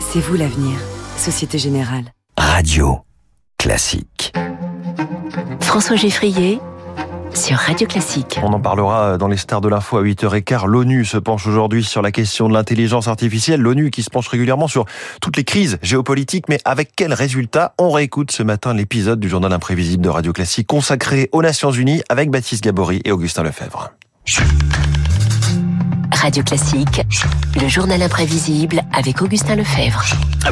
C'est vous l'avenir, Société Générale. Radio classique. François Geffrier sur Radio Classique. On en parlera dans les stars de l'info à 8h15. L'ONU se penche aujourd'hui sur la question de l'intelligence artificielle. L'ONU qui se penche régulièrement sur toutes les crises géopolitiques, mais avec quels résultats On réécoute ce matin l'épisode du journal imprévisible de Radio Classique consacré aux Nations Unies avec Baptiste Gabory et Augustin Lefebvre. Radio Classique, le journal imprévisible avec Augustin Lefebvre.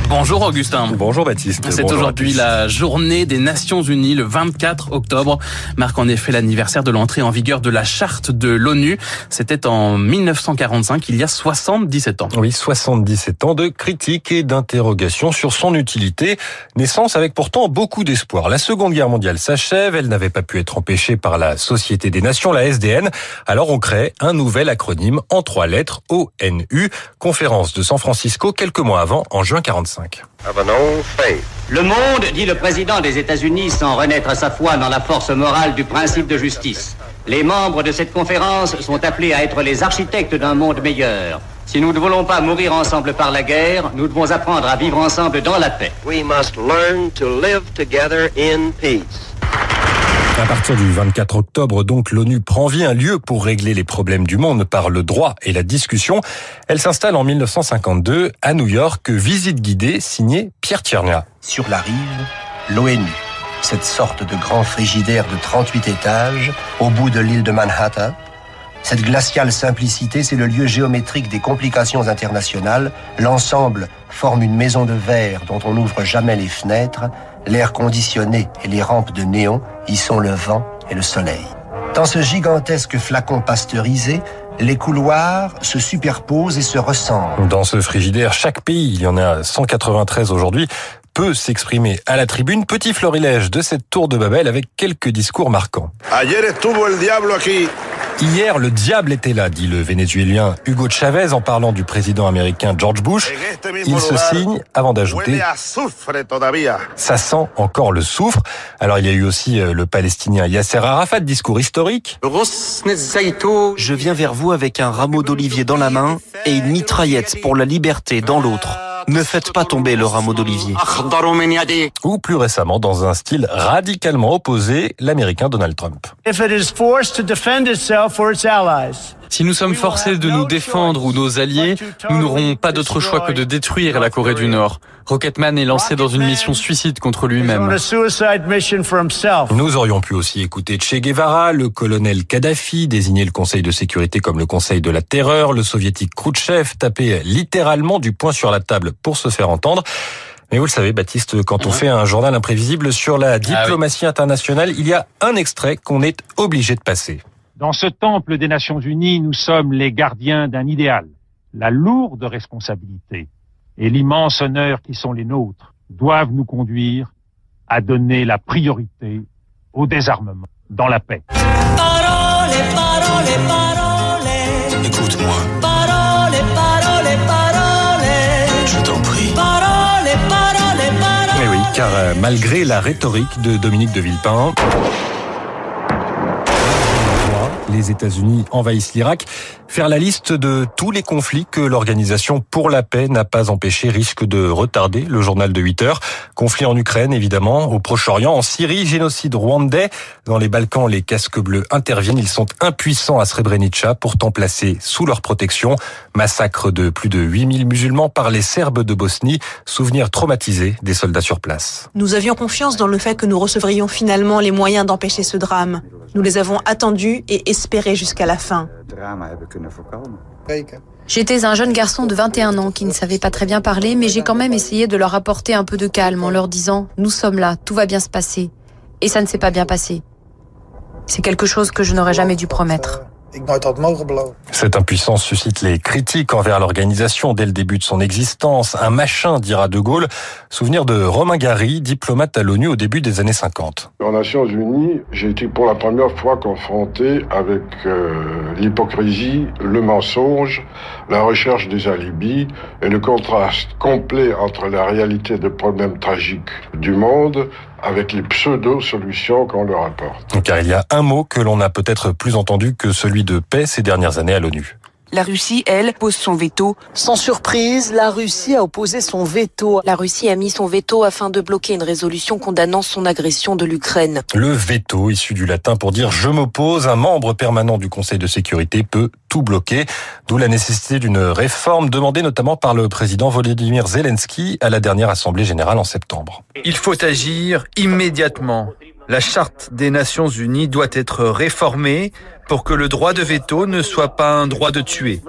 Bonjour Augustin. Bonjour Baptiste. C'est aujourd'hui la journée des Nations Unies, le 24 octobre, marque en effet l'anniversaire de l'entrée en vigueur de la charte de l'ONU. C'était en 1945, il y a 77 ans. Oui, 77 ans de critiques et d'interrogations sur son utilité. Naissance avec pourtant beaucoup d'espoir. La Seconde Guerre mondiale s'achève, elle n'avait pas pu être empêchée par la Société des Nations, la SDN. Alors on crée un nouvel acronyme en trois lettres, ONU, conférence de San Francisco quelques mois avant, en juin 45. Le monde, dit le président des États-Unis sans renaître à sa foi dans la force morale du principe de justice. Les membres de cette conférence sont appelés à être les architectes d'un monde meilleur. Si nous ne voulons pas mourir ensemble par la guerre, nous devons apprendre à vivre ensemble dans la paix. We must learn to live together in peace. À partir du 24 octobre, donc, l'ONU prend vie un lieu pour régler les problèmes du monde par le droit et la discussion. Elle s'installe en 1952 à New York, visite guidée signée Pierre Tiernia. Sur la rive, l'ONU, cette sorte de grand frigidaire de 38 étages au bout de l'île de Manhattan. Cette glaciale simplicité, c'est le lieu géométrique des complications internationales. L'ensemble forme une maison de verre dont on n'ouvre jamais les fenêtres L'air conditionné et les rampes de néon y sont le vent et le soleil. Dans ce gigantesque flacon pasteurisé, les couloirs se superposent et se ressemblent. Dans ce frigidaire, chaque pays, il y en a 193 aujourd'hui, peut s'exprimer à la tribune. Petit florilège de cette tour de Babel avec quelques discours marquants. Hier, le diable était là, dit le Vénézuélien Hugo Chavez en parlant du président américain George Bush. Il se signe avant d'ajouter Ça sent encore le soufre. Alors il y a eu aussi le Palestinien Yasser Arafat, discours historique. Je viens vers vous avec un rameau d'olivier dans la main et une mitraillette pour la liberté dans l'autre. Ne faites pas tomber le rameau d'olivier. Ou plus récemment, dans un style radicalement opposé, l'américain Donald Trump. Si nous sommes forcés de nous défendre ou nos alliés, nous n'aurons pas d'autre choix que de détruire la Corée du Nord. Rocketman est lancé dans une mission suicide contre lui-même. Nous aurions pu aussi écouter Che Guevara, le colonel Kadhafi, désigner le Conseil de sécurité comme le Conseil de la terreur, le soviétique Khrouchtchev, taper littéralement du poing sur la table pour se faire entendre. Mais vous le savez, Baptiste, quand on fait un journal imprévisible sur la diplomatie internationale, il y a un extrait qu'on est obligé de passer. Dans ce temple des Nations Unies, nous sommes les gardiens d'un idéal. La lourde responsabilité et l'immense honneur qui sont les nôtres doivent nous conduire à donner la priorité au désarmement dans la paix. Parole, parole, parole. Écoute-moi. Parole, parole, parole. Je t'en prie. Parole, parole, parole. Eh oui, car euh, malgré la rhétorique de Dominique de Villepin, les États-Unis envahissent l'Irak. Faire la liste de tous les conflits que l'Organisation pour la paix n'a pas empêché risque de retarder le journal de 8 heures. Conflits en Ukraine, évidemment, au Proche-Orient, en Syrie, génocide rwandais. Dans les Balkans, les casques bleus interviennent. Ils sont impuissants à Srebrenica, pourtant placés sous leur protection. Massacre de plus de 8000 musulmans par les Serbes de Bosnie. Souvenir traumatisé des soldats sur place. Nous avions confiance dans le fait que nous recevrions finalement les moyens d'empêcher ce drame. Nous les avons attendus et jusqu'à la fin. J'étais un jeune garçon de 21 ans qui ne savait pas très bien parler, mais j'ai quand même essayé de leur apporter un peu de calme en leur disant ⁇ Nous sommes là, tout va bien se passer ⁇ Et ça ne s'est pas bien passé. C'est quelque chose que je n'aurais jamais dû promettre. Cette impuissance suscite les critiques envers l'organisation dès le début de son existence. Un machin, dira De Gaulle. Souvenir de Romain Gary, diplomate à l'ONU au début des années 50. Aux Nations Unies, j'ai été pour la première fois confronté avec euh, l'hypocrisie, le mensonge, la recherche des alibis et le contraste complet entre la réalité des problèmes tragiques du monde avec les pseudo-solutions qu'on leur apporte. Car il y a un mot que l'on a peut-être plus entendu que celui de paix ces dernières années à l'ONU. La Russie, elle, pose son veto. Sans surprise, la Russie a opposé son veto. La Russie a mis son veto afin de bloquer une résolution condamnant son agression de l'Ukraine. Le veto, issu du latin pour dire je m'oppose, un membre permanent du Conseil de sécurité peut tout bloquer, d'où la nécessité d'une réforme demandée notamment par le président Volodymyr Zelensky à la dernière Assemblée générale en septembre. Il faut agir immédiatement. La charte des Nations Unies doit être réformée pour que le droit de veto ne soit pas un droit de tuer.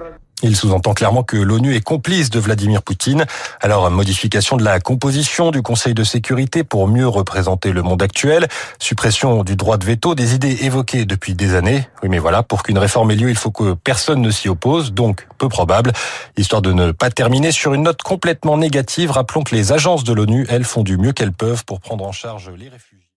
Il sous-entend clairement que l'ONU est complice de Vladimir Poutine. Alors, modification de la composition du Conseil de sécurité pour mieux représenter le monde actuel, suppression du droit de veto, des idées évoquées depuis des années. Oui, mais voilà, pour qu'une réforme ait lieu, il faut que personne ne s'y oppose, donc peu probable. Histoire de ne pas terminer sur une note complètement négative, rappelons que les agences de l'ONU, elles, font du mieux qu'elles peuvent pour prendre en charge les réfugiés.